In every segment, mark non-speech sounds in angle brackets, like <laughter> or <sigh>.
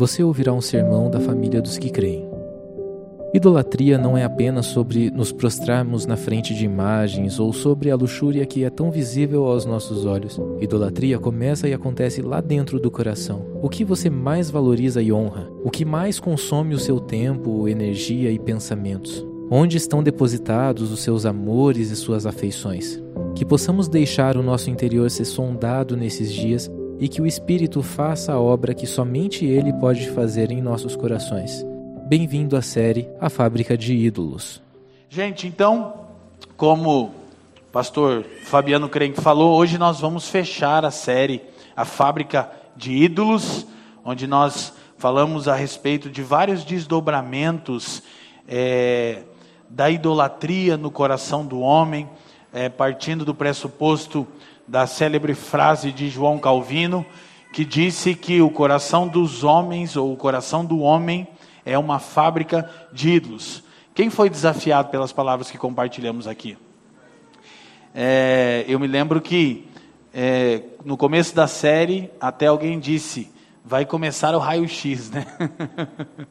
você ouvirá um sermão da família dos que creem. Idolatria não é apenas sobre nos prostrarmos na frente de imagens ou sobre a luxúria que é tão visível aos nossos olhos. Idolatria começa e acontece lá dentro do coração. O que você mais valoriza e honra? O que mais consome o seu tempo, energia e pensamentos? Onde estão depositados os seus amores e suas afeições? Que possamos deixar o nosso interior ser sondado nesses dias e que o Espírito faça a obra que somente Ele pode fazer em nossos corações. Bem-vindo à série A Fábrica de Ídolos. Gente, então, como o pastor Fabiano Crenque falou, hoje nós vamos fechar a série A Fábrica de Ídolos, onde nós falamos a respeito de vários desdobramentos é, da idolatria no coração do homem, é, partindo do pressuposto da célebre frase de João Calvino, que disse que o coração dos homens, ou o coração do homem, é uma fábrica de ídolos. Quem foi desafiado pelas palavras que compartilhamos aqui? É, eu me lembro que é, no começo da série, até alguém disse: vai começar o raio-x, né? <laughs>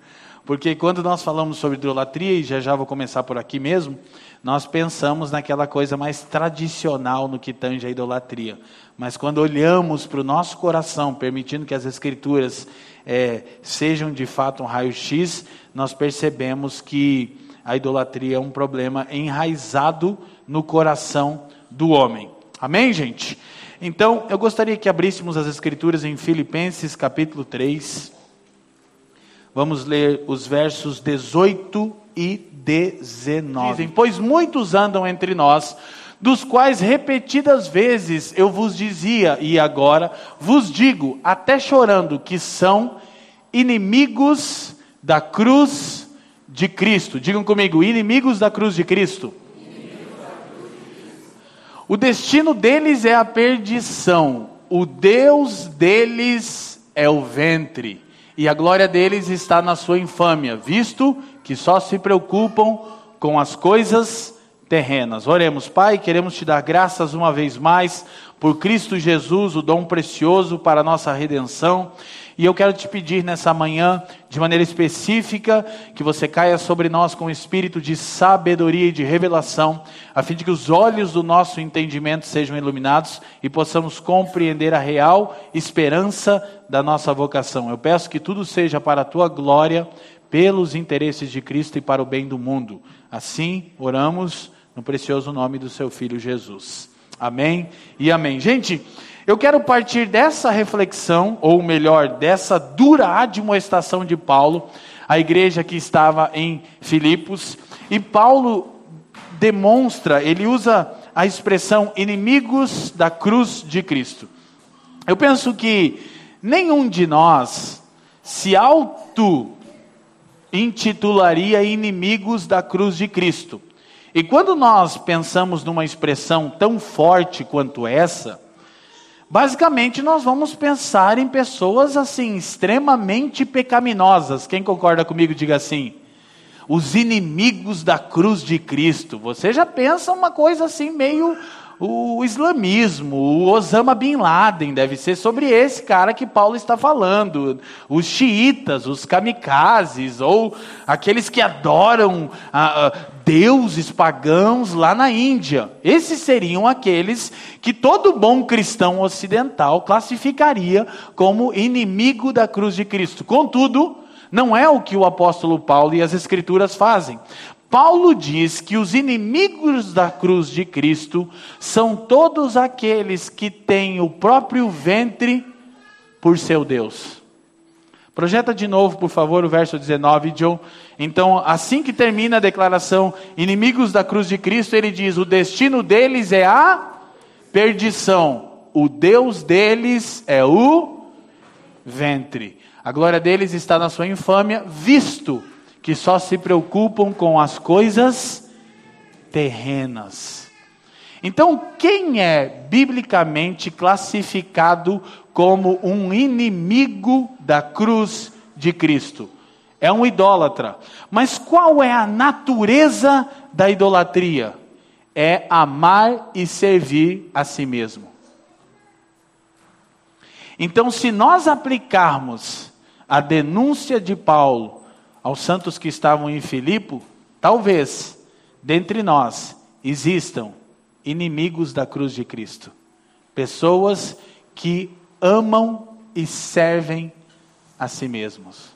Porque quando nós falamos sobre idolatria, e já já vou começar por aqui mesmo, nós pensamos naquela coisa mais tradicional no que tange a idolatria. Mas quando olhamos para o nosso coração, permitindo que as Escrituras é, sejam de fato um raio-x, nós percebemos que a idolatria é um problema enraizado no coração do homem. Amém, gente? Então, eu gostaria que abríssemos as Escrituras em Filipenses capítulo 3. Vamos ler os versos 18 e 19. Dizem, pois muitos andam entre nós, dos quais repetidas vezes eu vos dizia, e agora vos digo, até chorando, que são inimigos da cruz de Cristo. Digam comigo, inimigos da cruz de Cristo. O destino deles é a perdição, o Deus deles é o ventre, e a glória deles está na sua infâmia, visto que só se preocupam com as coisas terrenas. Oremos, Pai, queremos te dar graças uma vez mais por Cristo Jesus, o dom precioso para a nossa redenção. E eu quero te pedir nessa manhã, de maneira específica, que você caia sobre nós com o espírito de sabedoria e de revelação, a fim de que os olhos do nosso entendimento sejam iluminados e possamos compreender a real esperança da nossa vocação. Eu peço que tudo seja para a tua glória, pelos interesses de Cristo e para o bem do mundo. Assim, oramos no precioso nome do seu filho Jesus. Amém e amém. Gente, eu quero partir dessa reflexão, ou melhor, dessa dura admoestação de Paulo, à igreja que estava em Filipos, e Paulo demonstra, ele usa a expressão inimigos da cruz de Cristo. Eu penso que nenhum de nós se auto intitularia inimigos da cruz de Cristo. E quando nós pensamos numa expressão tão forte quanto essa, basicamente nós vamos pensar em pessoas assim extremamente pecaminosas. Quem concorda comigo diga assim: os inimigos da cruz de Cristo. Você já pensa uma coisa assim meio o islamismo, o Osama Bin Laden, deve ser sobre esse cara que Paulo está falando. Os xiitas, os kamikazes, ou aqueles que adoram ah, ah, deuses pagãos lá na Índia. Esses seriam aqueles que todo bom cristão ocidental classificaria como inimigo da cruz de Cristo. Contudo, não é o que o apóstolo Paulo e as Escrituras fazem. Paulo diz que os inimigos da cruz de Cristo são todos aqueles que têm o próprio ventre por seu Deus. Projeta de novo, por favor, o verso 19, John. Então, assim que termina a declaração, inimigos da cruz de Cristo, ele diz: o destino deles é a perdição, o Deus deles é o ventre. A glória deles está na sua infâmia, visto que só se preocupam com as coisas terrenas. Então, quem é biblicamente classificado como um inimigo da cruz de Cristo? É um idólatra. Mas qual é a natureza da idolatria? É amar e servir a si mesmo. Então, se nós aplicarmos a denúncia de Paulo aos santos que estavam em Filipe, talvez dentre nós existam inimigos da cruz de Cristo. Pessoas que amam e servem a si mesmos.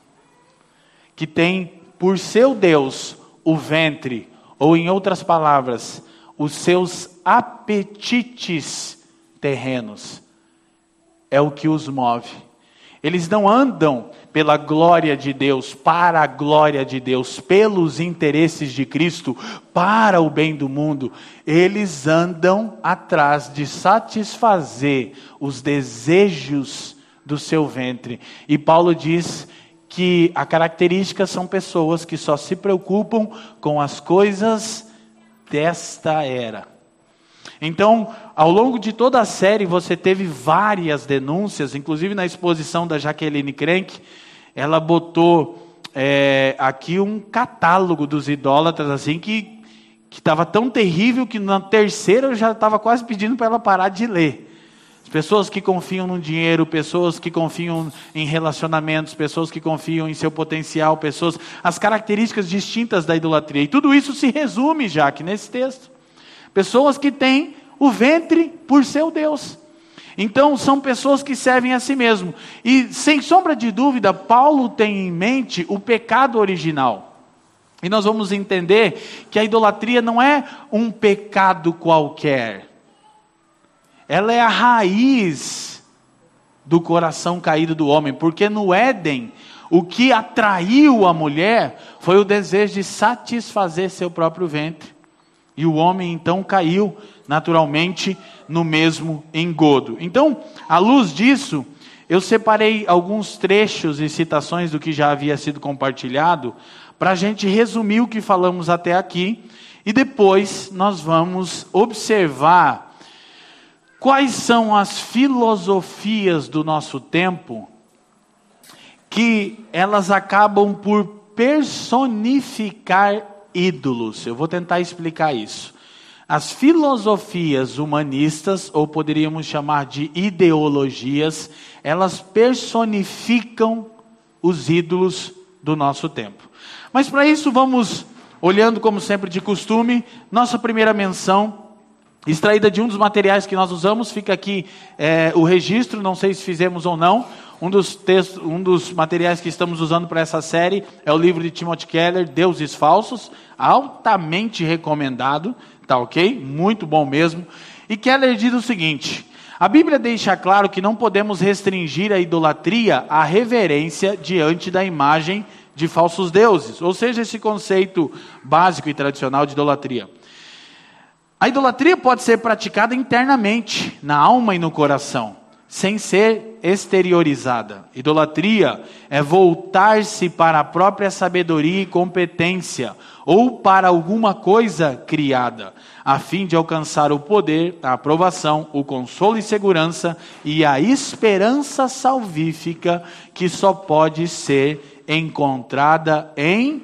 Que têm por seu Deus o ventre, ou em outras palavras, os seus apetites terrenos. É o que os move. Eles não andam pela glória de Deus, para a glória de Deus, pelos interesses de Cristo, para o bem do mundo. Eles andam atrás de satisfazer os desejos do seu ventre. E Paulo diz que a característica são pessoas que só se preocupam com as coisas desta era. Então, ao longo de toda a série, você teve várias denúncias, inclusive na exposição da Jaqueline Crank, ela botou é, aqui um catálogo dos idólatras, assim, que estava tão terrível que na terceira eu já estava quase pedindo para ela parar de ler. Pessoas que confiam no dinheiro, pessoas que confiam em relacionamentos, pessoas que confiam em seu potencial, pessoas, as características distintas da idolatria. E tudo isso se resume, já que nesse texto. Pessoas que têm o ventre por seu Deus. Então, são pessoas que servem a si mesmo. E, sem sombra de dúvida, Paulo tem em mente o pecado original. E nós vamos entender que a idolatria não é um pecado qualquer ela é a raiz do coração caído do homem, porque no Éden, o que atraiu a mulher foi o desejo de satisfazer seu próprio ventre. E o homem então caiu naturalmente no mesmo engodo. Então, à luz disso, eu separei alguns trechos e citações do que já havia sido compartilhado, para a gente resumir o que falamos até aqui, e depois nós vamos observar Quais são as filosofias do nosso tempo que elas acabam por personificar ídolos? Eu vou tentar explicar isso. As filosofias humanistas, ou poderíamos chamar de ideologias, elas personificam os ídolos do nosso tempo. Mas para isso vamos olhando como sempre de costume, nossa primeira menção extraída de um dos materiais que nós usamos, fica aqui é, o registro, não sei se fizemos ou não. Um dos, textos, um dos materiais que estamos usando para essa série é o livro de Timothy Keller, Deuses Falsos, altamente recomendado, tá ok? Muito bom mesmo. E Keller diz o seguinte: a Bíblia deixa claro que não podemos restringir a idolatria à reverência diante da imagem de falsos deuses, ou seja, esse conceito básico e tradicional de idolatria. A idolatria pode ser praticada internamente, na alma e no coração, sem ser exteriorizada. Idolatria é voltar-se para a própria sabedoria e competência, ou para alguma coisa criada, a fim de alcançar o poder, a aprovação, o consolo e segurança e a esperança salvífica que só pode ser encontrada em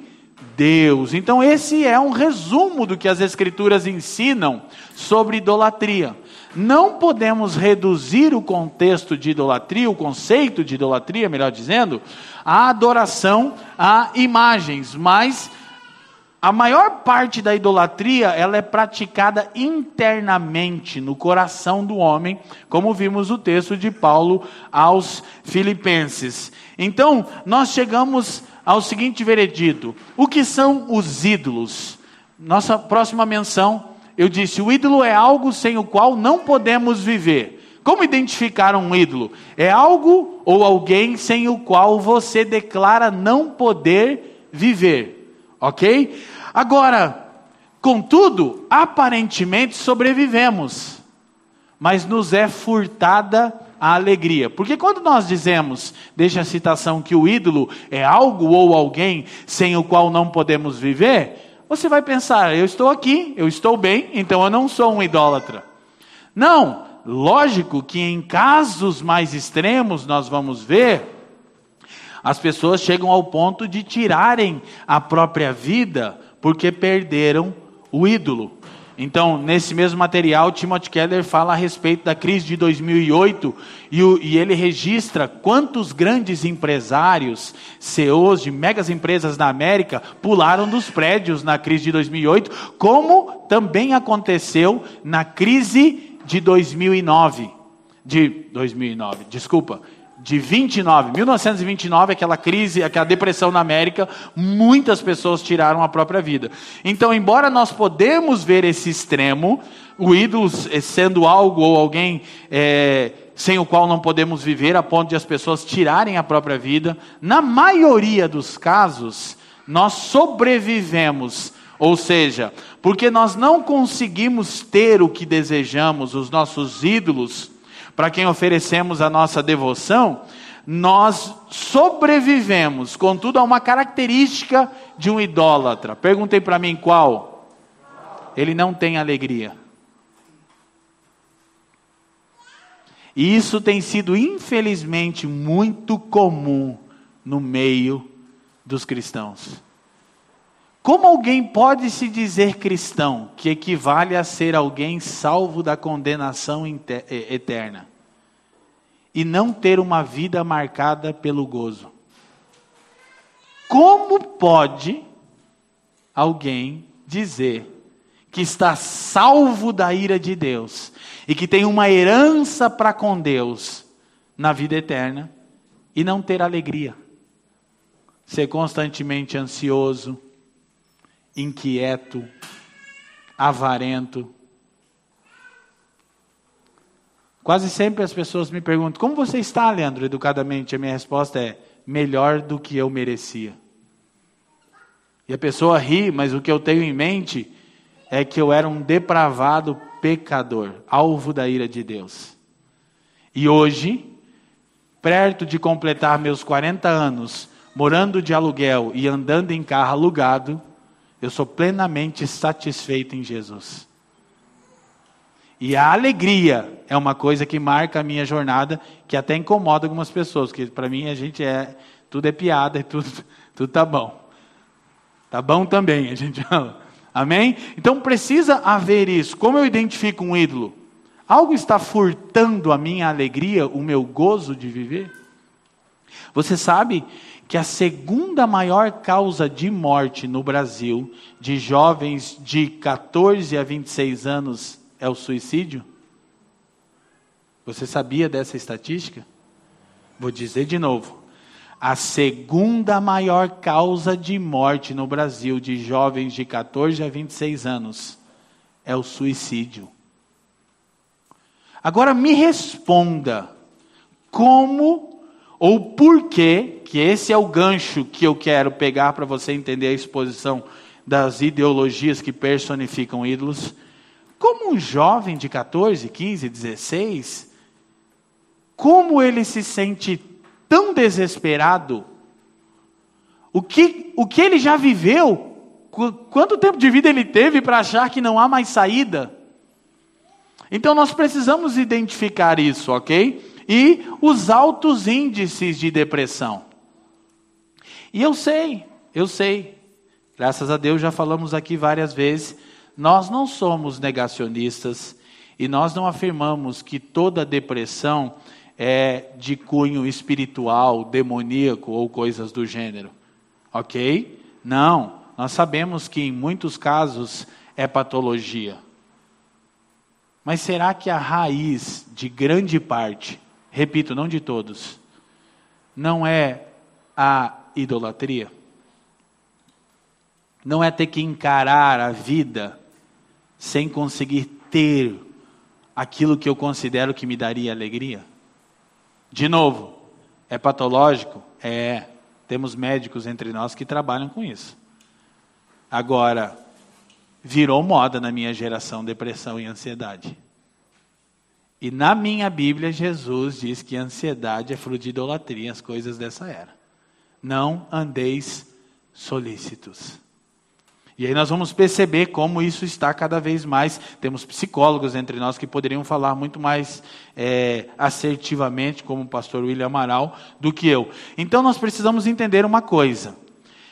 Deus. Então, esse é um resumo do que as Escrituras ensinam sobre idolatria. Não podemos reduzir o contexto de idolatria, o conceito de idolatria, melhor dizendo, à adoração a imagens, mas a maior parte da idolatria, ela é praticada internamente no coração do homem, como vimos no texto de Paulo aos Filipenses. Então, nós chegamos ao seguinte veredito: o que são os ídolos? Nossa próxima menção, eu disse: o ídolo é algo sem o qual não podemos viver. Como identificar um ídolo? É algo ou alguém sem o qual você declara não poder viver. Ok? Agora, contudo, aparentemente sobrevivemos, mas nos é furtada a alegria. Porque quando nós dizemos, deixa a citação, que o ídolo é algo ou alguém sem o qual não podemos viver, você vai pensar, eu estou aqui, eu estou bem, então eu não sou um idólatra. Não, lógico que em casos mais extremos nós vamos ver, as pessoas chegam ao ponto de tirarem a própria vida porque perderam o ídolo. Então, nesse mesmo material, Timothy Keller fala a respeito da crise de 2008 e, o, e, ele registra quantos grandes empresários, CEOs de megas empresas na América, pularam dos prédios na crise de 2008, como também aconteceu na crise de 2009. De 2009, desculpa, de 29, 1929, aquela crise, aquela depressão na América, muitas pessoas tiraram a própria vida. Então, embora nós podemos ver esse extremo, o ídolo sendo algo ou alguém é, sem o qual não podemos viver, a ponto de as pessoas tirarem a própria vida, na maioria dos casos, nós sobrevivemos. Ou seja, porque nós não conseguimos ter o que desejamos, os nossos ídolos, para quem oferecemos a nossa devoção, nós sobrevivemos, contudo, a uma característica de um idólatra. Perguntei para mim qual? Ele não tem alegria. E isso tem sido, infelizmente, muito comum no meio dos cristãos. Como alguém pode se dizer cristão, que equivale a ser alguém salvo da condenação eterna? e não ter uma vida marcada pelo gozo. Como pode alguém dizer que está salvo da ira de Deus e que tem uma herança para com Deus na vida eterna e não ter alegria? Ser constantemente ansioso, inquieto, avarento, Quase sempre as pessoas me perguntam: Como você está, Leandro, educadamente? A minha resposta é: Melhor do que eu merecia. E a pessoa ri, mas o que eu tenho em mente é que eu era um depravado pecador, alvo da ira de Deus. E hoje, perto de completar meus 40 anos, morando de aluguel e andando em carro alugado, eu sou plenamente satisfeito em Jesus. E a alegria é uma coisa que marca a minha jornada, que até incomoda algumas pessoas, porque para mim a gente é tudo é piada, tudo <laughs> tudo tá bom. Tá bom também, a gente <laughs> fala. Amém? Então precisa haver isso. Como eu identifico um ídolo? Algo está furtando a minha alegria, o meu gozo de viver? Você sabe que a segunda maior causa de morte no Brasil de jovens de 14 a 26 anos é o suicídio? Você sabia dessa estatística? Vou dizer de novo. A segunda maior causa de morte no Brasil de jovens de 14 a 26 anos é o suicídio. Agora me responda como ou por que, que esse é o gancho que eu quero pegar para você entender a exposição das ideologias que personificam ídolos. Como um jovem de 14, 15, 16, como ele se sente tão desesperado? O que, o que ele já viveu? Quanto tempo de vida ele teve para achar que não há mais saída? Então nós precisamos identificar isso, ok? E os altos índices de depressão. E eu sei, eu sei, graças a Deus já falamos aqui várias vezes nós não somos negacionistas e nós não afirmamos que toda depressão é de cunho espiritual, demoníaco ou coisas do gênero. Ok? Não. Nós sabemos que em muitos casos é patologia. Mas será que a raiz de grande parte, repito, não de todos, não é a idolatria? Não é ter que encarar a vida sem conseguir ter aquilo que eu considero que me daria alegria? De novo, é patológico? É. Temos médicos entre nós que trabalham com isso. Agora, virou moda na minha geração depressão e ansiedade. E na minha Bíblia, Jesus diz que ansiedade é fruto de idolatria, as coisas dessa era. Não andeis solícitos. E aí nós vamos perceber como isso está cada vez mais. Temos psicólogos entre nós que poderiam falar muito mais é, assertivamente, como o pastor William Amaral, do que eu. Então nós precisamos entender uma coisa.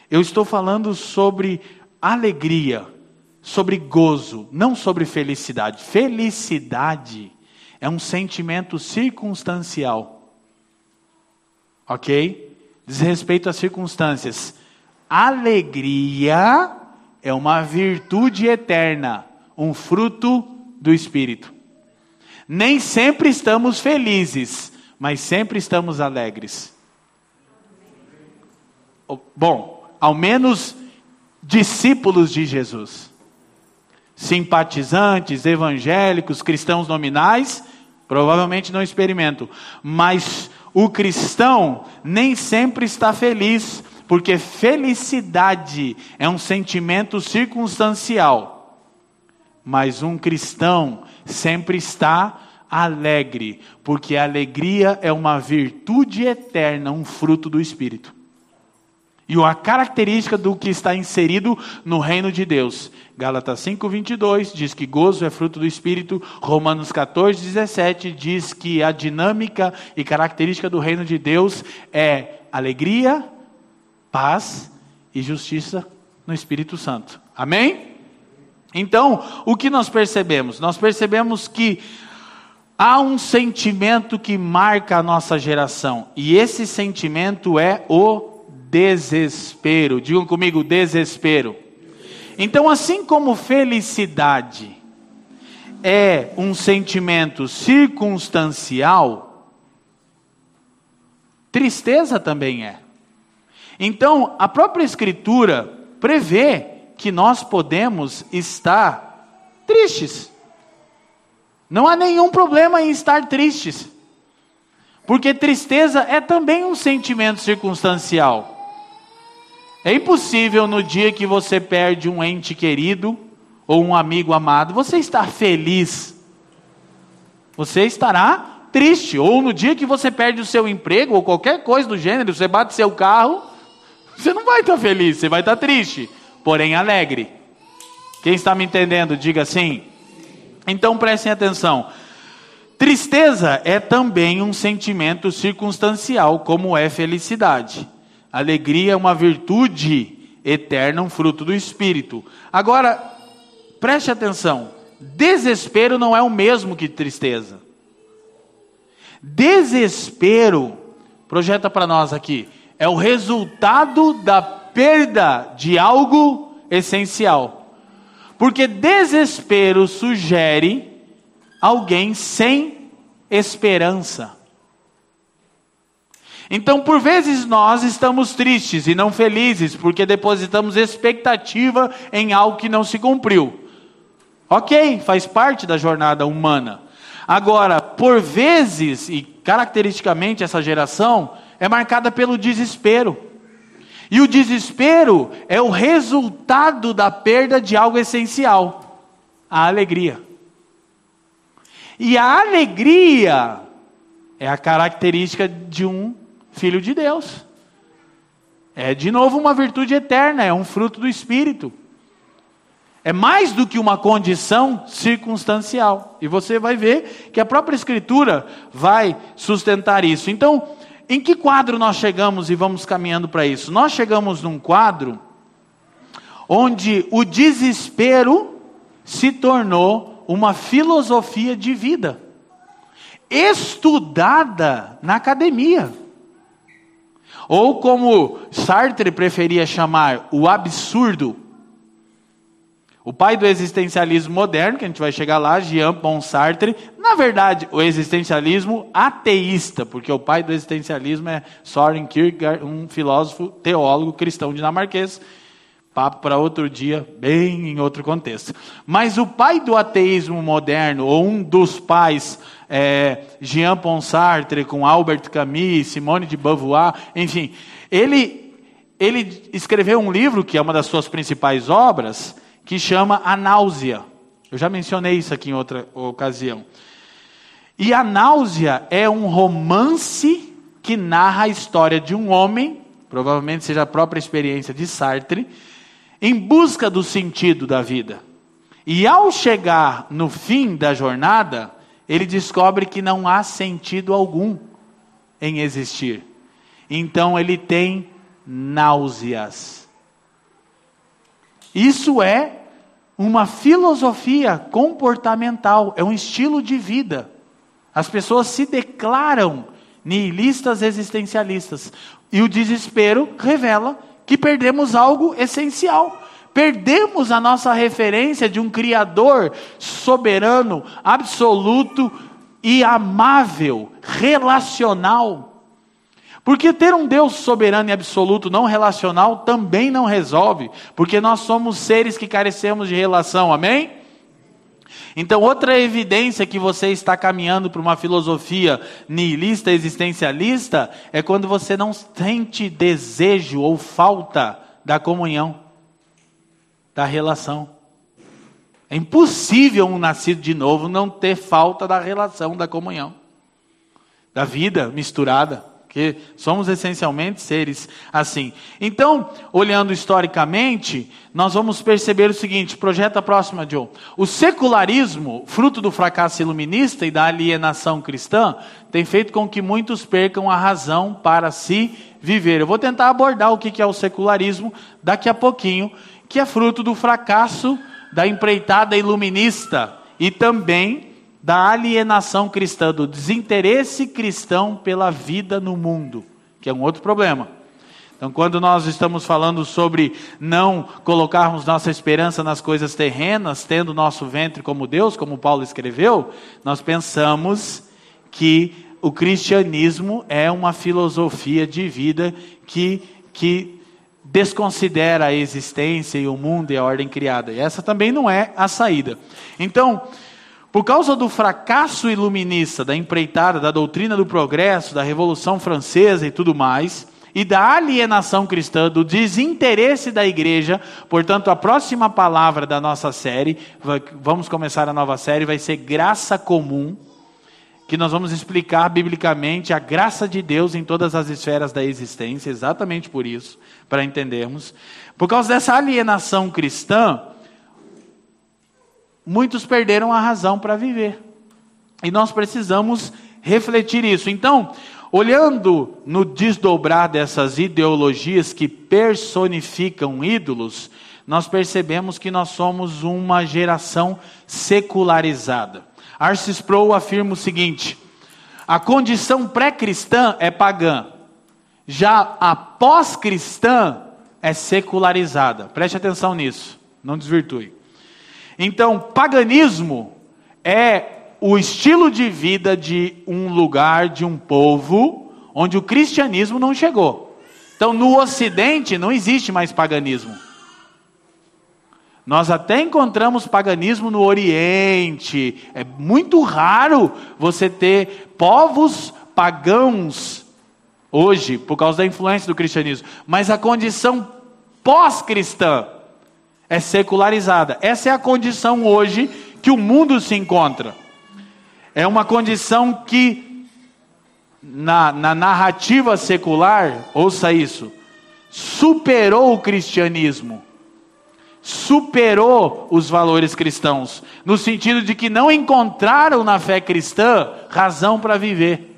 Eu estou falando sobre alegria, sobre gozo, não sobre felicidade. Felicidade é um sentimento circunstancial. Ok? Diz respeito às circunstâncias. Alegria é uma virtude eterna, um fruto do Espírito. Nem sempre estamos felizes, mas sempre estamos alegres. Bom, ao menos discípulos de Jesus. Simpatizantes, evangélicos, cristãos nominais, provavelmente não experimentam. Mas o cristão nem sempre está feliz, porque felicidade é um sentimento circunstancial. Mas um cristão sempre está alegre, porque a alegria é uma virtude eterna, um fruto do Espírito. E uma característica do que está inserido no reino de Deus. Gálatas 5:22 diz que gozo é fruto do espírito. Romanos 14:17 diz que a dinâmica e característica do reino de Deus é alegria, paz e justiça no Espírito Santo. Amém? Então, o que nós percebemos? Nós percebemos que há um sentimento que marca a nossa geração, e esse sentimento é o desespero. Digam comigo, desespero. Então, assim como felicidade é um sentimento circunstancial, tristeza também é. Então, a própria Escritura prevê que nós podemos estar tristes. Não há nenhum problema em estar tristes. Porque tristeza é também um sentimento circunstancial. É impossível no dia que você perde um ente querido ou um amigo amado, você estar feliz. Você estará triste. Ou no dia que você perde o seu emprego ou qualquer coisa do gênero, você bate seu carro, você não vai estar feliz, você vai estar triste, porém alegre. Quem está me entendendo, diga sim. Então prestem atenção. Tristeza é também um sentimento circunstancial, como é felicidade. Alegria é uma virtude eterna, um fruto do espírito. Agora, preste atenção: desespero não é o mesmo que tristeza. Desespero, projeta para nós aqui, é o resultado da perda de algo essencial. Porque desespero sugere alguém sem esperança. Então, por vezes nós estamos tristes e não felizes porque depositamos expectativa em algo que não se cumpriu. Ok, faz parte da jornada humana. Agora, por vezes, e caracteristicamente essa geração, é marcada pelo desespero. E o desespero é o resultado da perda de algo essencial a alegria. E a alegria é a característica de um filho de Deus. É de novo uma virtude eterna, é um fruto do Espírito. É mais do que uma condição circunstancial. E você vai ver que a própria Escritura vai sustentar isso. Então, em que quadro nós chegamos e vamos caminhando para isso? Nós chegamos num quadro onde o desespero se tornou uma filosofia de vida, estudada na academia. Ou como Sartre preferia chamar, o absurdo. O pai do existencialismo moderno, que a gente vai chegar lá, Jean-Paul Sartre, na verdade, o existencialismo ateísta, porque o pai do existencialismo é Soren Kierkegaard, um filósofo teólogo cristão dinamarquês. Papo para outro dia, bem em outro contexto. Mas o pai do ateísmo moderno, ou um dos pais é, Jean Paul Sartre, com Albert Camus, Simone de Beauvoir, enfim, ele, ele escreveu um livro que é uma das suas principais obras, que chama A Náusea. Eu já mencionei isso aqui em outra ocasião. E A Náusea é um romance que narra a história de um homem, provavelmente seja a própria experiência de Sartre, em busca do sentido da vida. E ao chegar no fim da jornada, ele descobre que não há sentido algum em existir. Então ele tem náuseas. Isso é uma filosofia comportamental, é um estilo de vida. As pessoas se declaram nihilistas existencialistas. E o desespero revela que perdemos algo essencial. Perdemos a nossa referência de um Criador soberano, absoluto e amável, relacional. Porque ter um Deus soberano e absoluto não relacional também não resolve, porque nós somos seres que carecemos de relação, amém? Então, outra evidência que você está caminhando para uma filosofia nihilista, existencialista, é quando você não sente desejo ou falta da comunhão, da relação. É impossível um nascido de novo não ter falta da relação, da comunhão, da vida misturada porque somos essencialmente seres assim. Então, olhando historicamente, nós vamos perceber o seguinte: projeta a próxima, Joe. O secularismo, fruto do fracasso iluminista e da alienação cristã, tem feito com que muitos percam a razão para se viver. Eu vou tentar abordar o que é o secularismo daqui a pouquinho, que é fruto do fracasso da empreitada iluminista e também da alienação cristã, do desinteresse cristão pela vida no mundo, que é um outro problema. Então, quando nós estamos falando sobre não colocarmos nossa esperança nas coisas terrenas, tendo nosso ventre como Deus, como Paulo escreveu, nós pensamos que o cristianismo é uma filosofia de vida que, que desconsidera a existência e o mundo e a ordem criada. E essa também não é a saída. Então, por causa do fracasso iluminista, da empreitada, da doutrina do progresso, da Revolução Francesa e tudo mais, e da alienação cristã, do desinteresse da igreja, portanto, a próxima palavra da nossa série, vamos começar a nova série, vai ser graça comum, que nós vamos explicar biblicamente a graça de Deus em todas as esferas da existência, exatamente por isso, para entendermos. Por causa dessa alienação cristã, muitos perderam a razão para viver. E nós precisamos refletir isso. Então, olhando no desdobrar dessas ideologias que personificam ídolos, nós percebemos que nós somos uma geração secularizada. Pro afirma o seguinte: a condição pré-cristã é pagã, já a pós-cristã é secularizada. Preste atenção nisso, não desvirtue. Então, paganismo é o estilo de vida de um lugar, de um povo, onde o cristianismo não chegou. Então, no Ocidente não existe mais paganismo. Nós até encontramos paganismo no Oriente. É muito raro você ter povos pagãos hoje, por causa da influência do cristianismo. Mas a condição pós-cristã é secularizada. Essa é a condição hoje que o mundo se encontra. É uma condição que, na, na narrativa secular, ouça isso, superou o cristianismo, superou os valores cristãos, no sentido de que não encontraram na fé cristã razão para viver.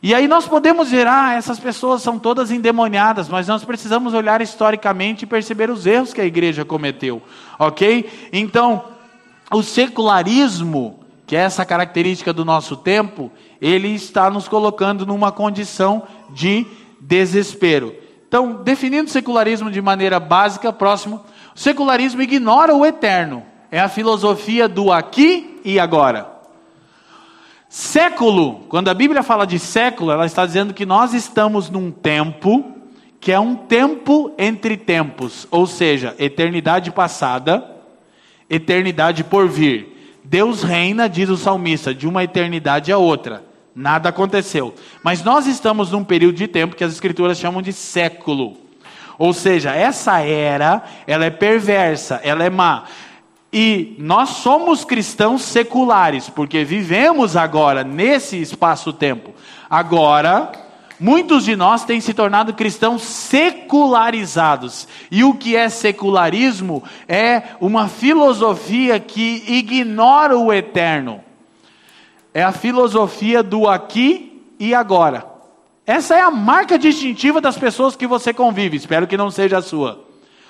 E aí nós podemos ver, ah, essas pessoas são todas endemoniadas, mas nós precisamos olhar historicamente e perceber os erros que a igreja cometeu, ok? Então, o secularismo, que é essa característica do nosso tempo, ele está nos colocando numa condição de desespero. Então, definindo o secularismo de maneira básica, próximo, o secularismo ignora o eterno, é a filosofia do aqui e agora. Século, quando a Bíblia fala de século, ela está dizendo que nós estamos num tempo que é um tempo entre tempos, ou seja, eternidade passada, eternidade por vir. Deus reina, diz o salmista, de uma eternidade a outra. Nada aconteceu. Mas nós estamos num período de tempo que as escrituras chamam de século. Ou seja, essa era, ela é perversa, ela é má. E nós somos cristãos seculares, porque vivemos agora nesse espaço-tempo. Agora, muitos de nós têm se tornado cristãos secularizados. E o que é secularismo é uma filosofia que ignora o eterno. É a filosofia do aqui e agora. Essa é a marca distintiva das pessoas que você convive, espero que não seja a sua.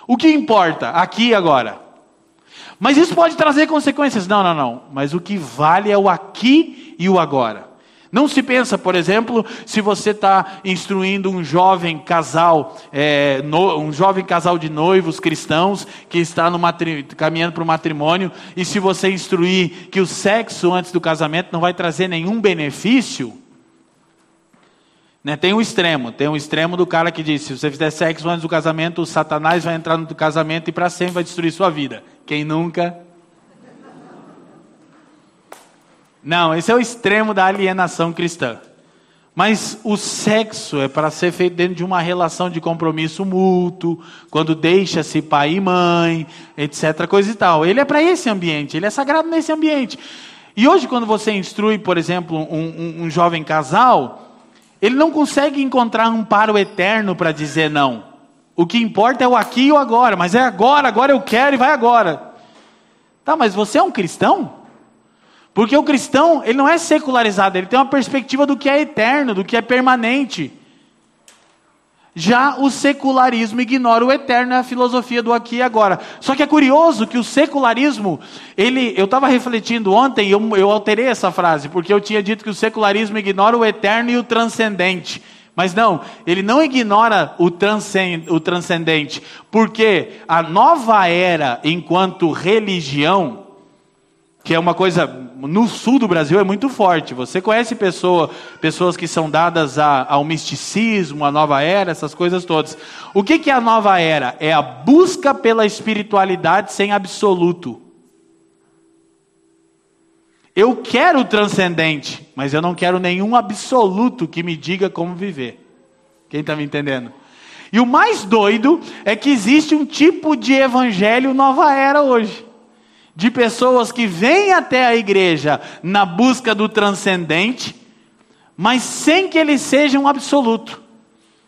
O que importa? Aqui e agora. Mas isso pode trazer consequências. Não, não, não. Mas o que vale é o aqui e o agora. Não se pensa, por exemplo, se você está instruindo um jovem casal, é, no, um jovem casal de noivos cristãos que está no caminhando para o matrimônio, e se você instruir que o sexo antes do casamento não vai trazer nenhum benefício, né? Tem um extremo, tem um extremo do cara que diz: se você fizer sexo antes do casamento, o Satanás vai entrar no casamento e para sempre vai destruir sua vida. Quem nunca? Não, esse é o extremo da alienação cristã. Mas o sexo é para ser feito dentro de uma relação de compromisso mútuo, quando deixa-se pai e mãe, etc. coisa e tal. Ele é para esse ambiente, ele é sagrado nesse ambiente. E hoje, quando você instrui, por exemplo, um, um, um jovem casal, ele não consegue encontrar amparo eterno para dizer não. O que importa é o aqui e o agora, mas é agora, agora eu quero e vai agora. Tá, mas você é um cristão? Porque o cristão, ele não é secularizado, ele tem uma perspectiva do que é eterno, do que é permanente. Já o secularismo ignora o eterno, é a filosofia do aqui e agora. Só que é curioso que o secularismo, ele, eu estava refletindo ontem, eu, eu alterei essa frase, porque eu tinha dito que o secularismo ignora o eterno e o transcendente. Mas não, ele não ignora o, o transcendente, porque a nova era, enquanto religião, que é uma coisa no sul do Brasil é muito forte. Você conhece pessoa, pessoas que são dadas a, ao misticismo, à nova era, essas coisas todas. O que, que é a nova era? É a busca pela espiritualidade sem absoluto. Eu quero o transcendente, mas eu não quero nenhum absoluto que me diga como viver. Quem está me entendendo? E o mais doido é que existe um tipo de evangelho nova era hoje de pessoas que vêm até a igreja na busca do transcendente, mas sem que ele seja um absoluto.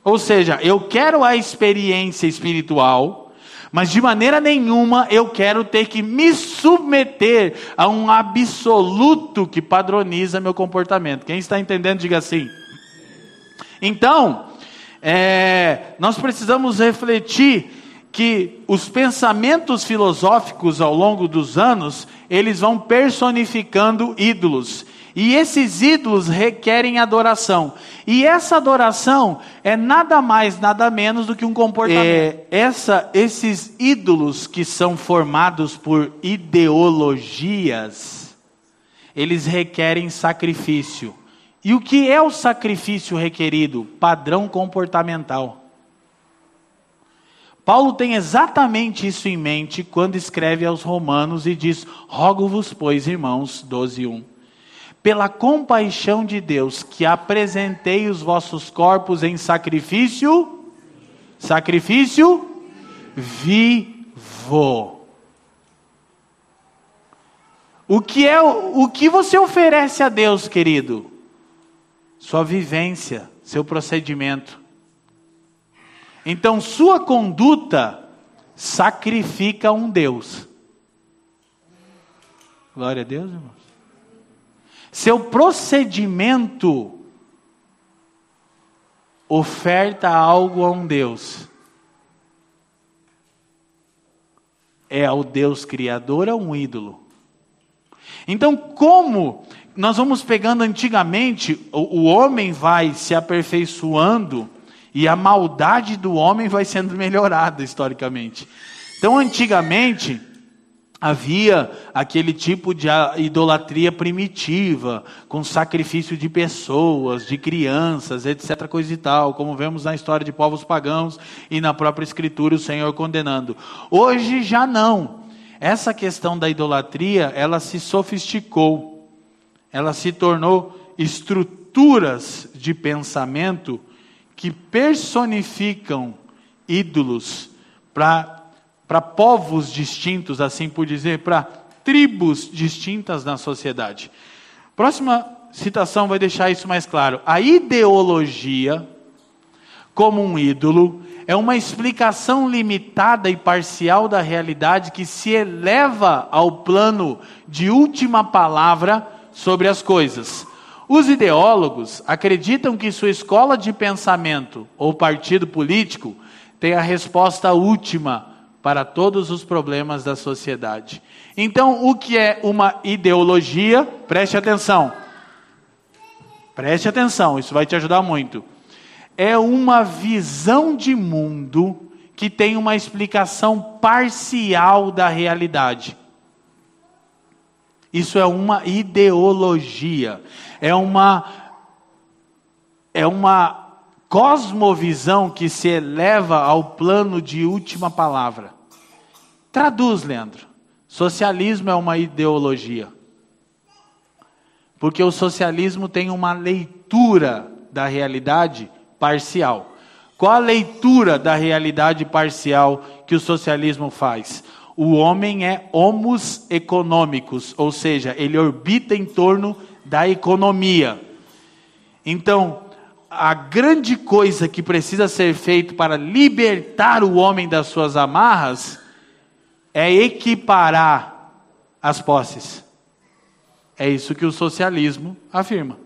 Ou seja, eu quero a experiência espiritual, mas de maneira nenhuma eu quero ter que me submeter a um absoluto que padroniza meu comportamento. Quem está entendendo, diga assim. Então, é, nós precisamos refletir que os pensamentos filosóficos ao longo dos anos, eles vão personificando ídolos. E esses ídolos requerem adoração. E essa adoração é nada mais, nada menos do que um comportamento. É, essa, esses ídolos que são formados por ideologias, eles requerem sacrifício. E o que é o sacrifício requerido? Padrão comportamental. Paulo tem exatamente isso em mente quando escreve aos Romanos e diz: Rogo-vos, pois, irmãos, 12, 1. Pela compaixão de Deus, que apresentei os vossos corpos em sacrifício, sacrifício vivo. O que é o que você oferece a Deus, querido? Sua vivência, seu procedimento. Então, sua conduta sacrifica um Deus. Glória a Deus, irmãos. Seu procedimento oferta algo a um Deus. É ao Deus Criador ou um ídolo? Então, como nós vamos pegando antigamente, o, o homem vai se aperfeiçoando e a maldade do homem vai sendo melhorada historicamente. Então, antigamente, havia aquele tipo de idolatria primitiva, com sacrifício de pessoas, de crianças, etc., coisa e tal, como vemos na história de povos pagãos e na própria Escritura o Senhor condenando. Hoje já não. Essa questão da idolatria, ela se sofisticou, ela se tornou estruturas de pensamento que personificam ídolos para povos distintos, assim por dizer, para tribos distintas na sociedade. Próxima citação vai deixar isso mais claro. A ideologia, como um ídolo, é uma explicação limitada e parcial da realidade que se eleva ao plano de última palavra sobre as coisas. Os ideólogos acreditam que sua escola de pensamento ou partido político tem a resposta última para todos os problemas da sociedade. Então, o que é uma ideologia? Preste atenção. Preste atenção, isso vai te ajudar muito. É uma visão de mundo que tem uma explicação parcial da realidade. Isso é uma ideologia, é uma é uma cosmovisão que se eleva ao plano de última palavra. Traduz, Leandro. Socialismo é uma ideologia. Porque o socialismo tem uma leitura da realidade parcial. Qual a leitura da realidade parcial que o socialismo faz? O homem é homos econômicos, ou seja, ele orbita em torno da economia. Então, a grande coisa que precisa ser feito para libertar o homem das suas amarras é equiparar as posses. É isso que o socialismo afirma.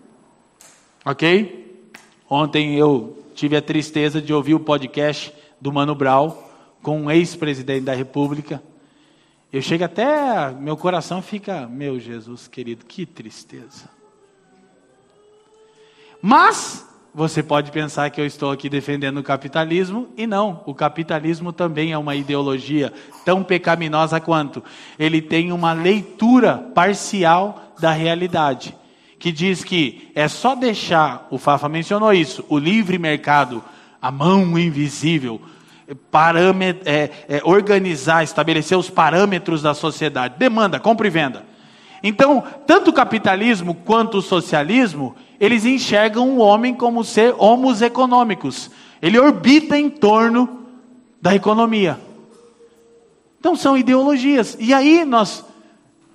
Ok? Ontem eu tive a tristeza de ouvir o podcast do Mano Brown com um ex-presidente da República eu chego até, meu coração fica, meu Jesus querido, que tristeza. Mas você pode pensar que eu estou aqui defendendo o capitalismo, e não, o capitalismo também é uma ideologia tão pecaminosa quanto. Ele tem uma leitura parcial da realidade, que diz que é só deixar, o Fafa mencionou isso, o livre mercado, a mão invisível, é, é, organizar, estabelecer os parâmetros da sociedade. Demanda, compra e venda. Então, tanto o capitalismo quanto o socialismo, eles enxergam o homem como ser homos econômicos. Ele orbita em torno da economia. Então são ideologias. E aí nós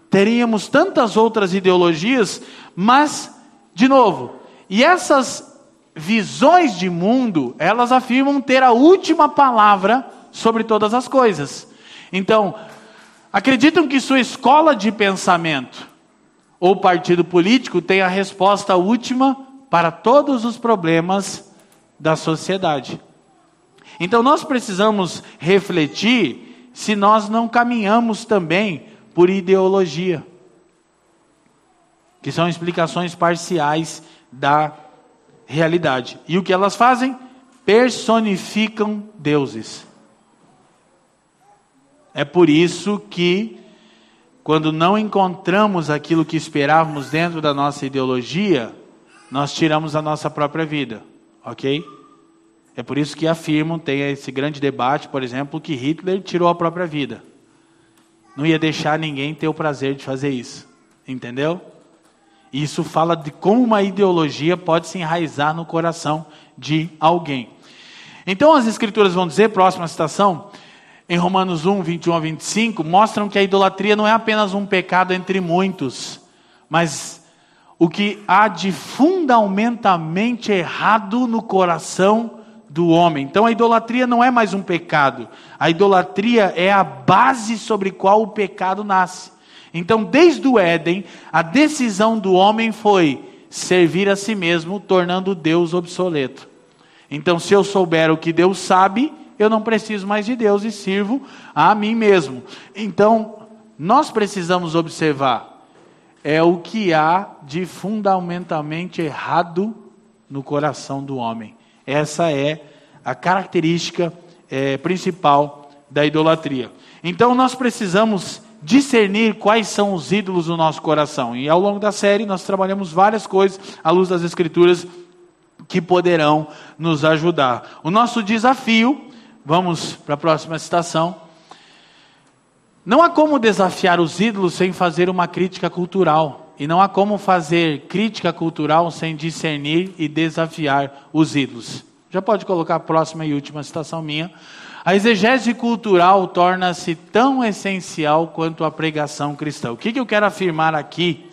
teríamos tantas outras ideologias, mas, de novo, e essas visões de mundo, elas afirmam ter a última palavra sobre todas as coisas. Então, acreditam que sua escola de pensamento ou partido político tem a resposta última para todos os problemas da sociedade. Então, nós precisamos refletir se nós não caminhamos também por ideologia, que são explicações parciais da realidade. E o que elas fazem? Personificam deuses. É por isso que, quando não encontramos aquilo que esperávamos dentro da nossa ideologia, nós tiramos a nossa própria vida, ok? É por isso que afirmam, tem esse grande debate, por exemplo, que Hitler tirou a própria vida. Não ia deixar ninguém ter o prazer de fazer isso, entendeu? Isso fala de como uma ideologia pode se enraizar no coração de alguém. Então as escrituras vão dizer, próxima citação, em Romanos 1, 21 a 25, mostram que a idolatria não é apenas um pecado entre muitos, mas o que há de fundamentalmente errado no coração do homem. Então a idolatria não é mais um pecado, a idolatria é a base sobre qual o pecado nasce. Então, desde o Éden, a decisão do homem foi servir a si mesmo, tornando Deus obsoleto. Então, se eu souber o que Deus sabe, eu não preciso mais de Deus e sirvo a mim mesmo. Então, nós precisamos observar é o que há de fundamentalmente errado no coração do homem. Essa é a característica é, principal da idolatria. Então, nós precisamos discernir quais são os ídolos do nosso coração. E ao longo da série nós trabalhamos várias coisas à luz das Escrituras que poderão nos ajudar. O nosso desafio, vamos para a próxima citação. Não há como desafiar os ídolos sem fazer uma crítica cultural. E não há como fazer crítica cultural sem discernir e desafiar os ídolos. Já pode colocar a próxima e última citação minha. A exegese cultural torna-se tão essencial quanto a pregação cristã. O que, que eu quero afirmar aqui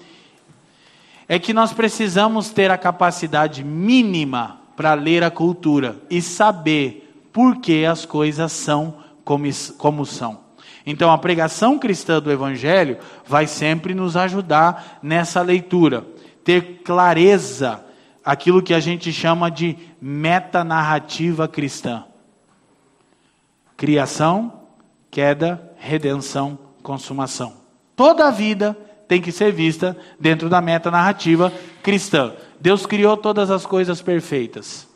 é que nós precisamos ter a capacidade mínima para ler a cultura e saber por que as coisas são como, como são. Então, a pregação cristã do Evangelho vai sempre nos ajudar nessa leitura, ter clareza, aquilo que a gente chama de metanarrativa cristã criação, queda, redenção, consumação. Toda a vida tem que ser vista dentro da meta narrativa cristã. Deus criou todas as coisas perfeitas.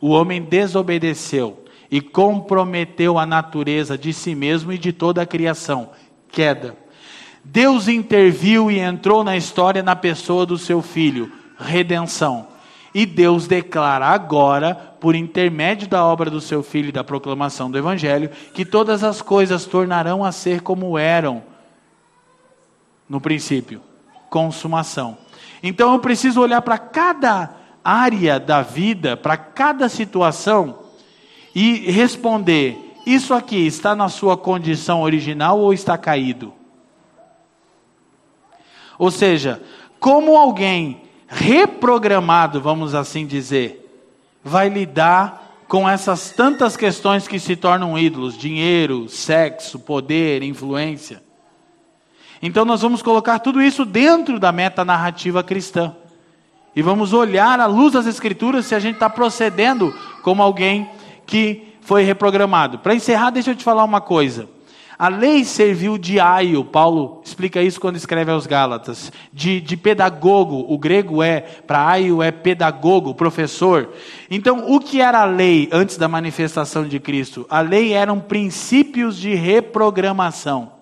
O homem desobedeceu e comprometeu a natureza de si mesmo e de toda a criação. Queda. Deus interviu e entrou na história na pessoa do seu filho. Redenção. E Deus declara agora, por intermédio da obra do seu filho e da proclamação do evangelho, que todas as coisas tornarão a ser como eram no princípio consumação. Então eu preciso olhar para cada área da vida, para cada situação e responder: isso aqui está na sua condição original ou está caído? Ou seja, como alguém reprogramado, vamos assim dizer, vai lidar com essas tantas questões que se tornam ídolos: dinheiro, sexo, poder, influência. Então nós vamos colocar tudo isso dentro da meta narrativa cristã. E vamos olhar à luz das Escrituras se a gente está procedendo como alguém que foi reprogramado. Para encerrar, deixa eu te falar uma coisa. A lei serviu de aio, Paulo explica isso quando escreve aos Gálatas, de, de pedagogo, o grego é, para aio é pedagogo, professor. Então, o que era a lei antes da manifestação de Cristo? A lei eram princípios de reprogramação.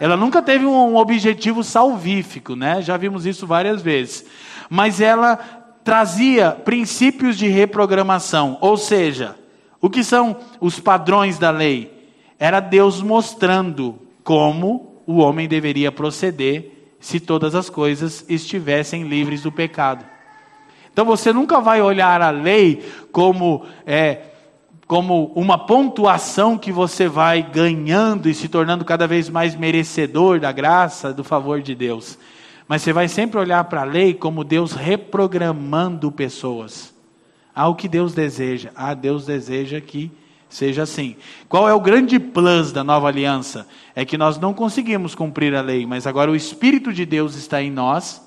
Ela nunca teve um objetivo salvífico, né? Já vimos isso várias vezes. Mas ela trazia princípios de reprogramação, ou seja, o que são os padrões da lei? Era Deus mostrando como o homem deveria proceder se todas as coisas estivessem livres do pecado. Então você nunca vai olhar a lei como é, como uma pontuação que você vai ganhando e se tornando cada vez mais merecedor da graça, do favor de Deus. Mas você vai sempre olhar para a lei como Deus reprogramando pessoas. Há o que Deus deseja. Ah, Deus deseja que seja assim. Qual é o grande plus da nova aliança? É que nós não conseguimos cumprir a lei, mas agora o Espírito de Deus está em nós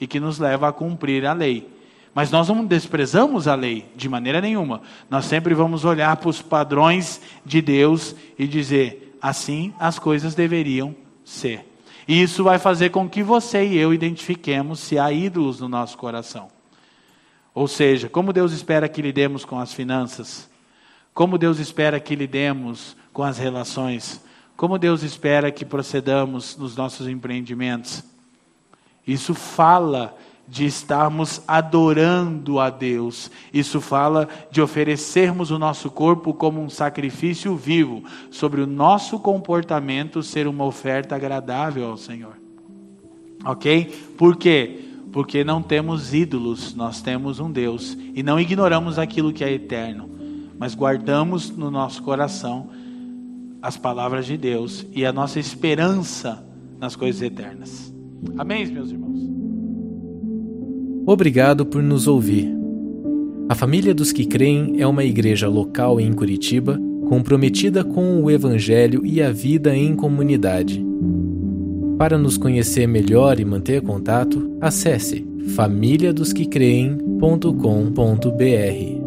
e que nos leva a cumprir a lei. Mas nós não desprezamos a lei de maneira nenhuma. Nós sempre vamos olhar para os padrões de Deus e dizer: assim as coisas deveriam ser. E isso vai fazer com que você e eu identifiquemos se há ídolos no nosso coração. Ou seja, como Deus espera que lidemos com as finanças, como Deus espera que lidemos com as relações, como Deus espera que procedamos nos nossos empreendimentos. Isso fala de estarmos adorando a Deus. Isso fala de oferecermos o nosso corpo como um sacrifício vivo, sobre o nosso comportamento ser uma oferta agradável ao Senhor. Ok? Por quê? Porque não temos ídolos, nós temos um Deus e não ignoramos aquilo que é eterno, mas guardamos no nosso coração as palavras de Deus e a nossa esperança nas coisas eternas. Amém, meus irmãos? Obrigado por nos ouvir. A Família dos que Creem é uma igreja local em Curitiba comprometida com o Evangelho e a vida em comunidade. Para nos conhecer melhor e manter contato, acesse famíliadosquecreem.com.br.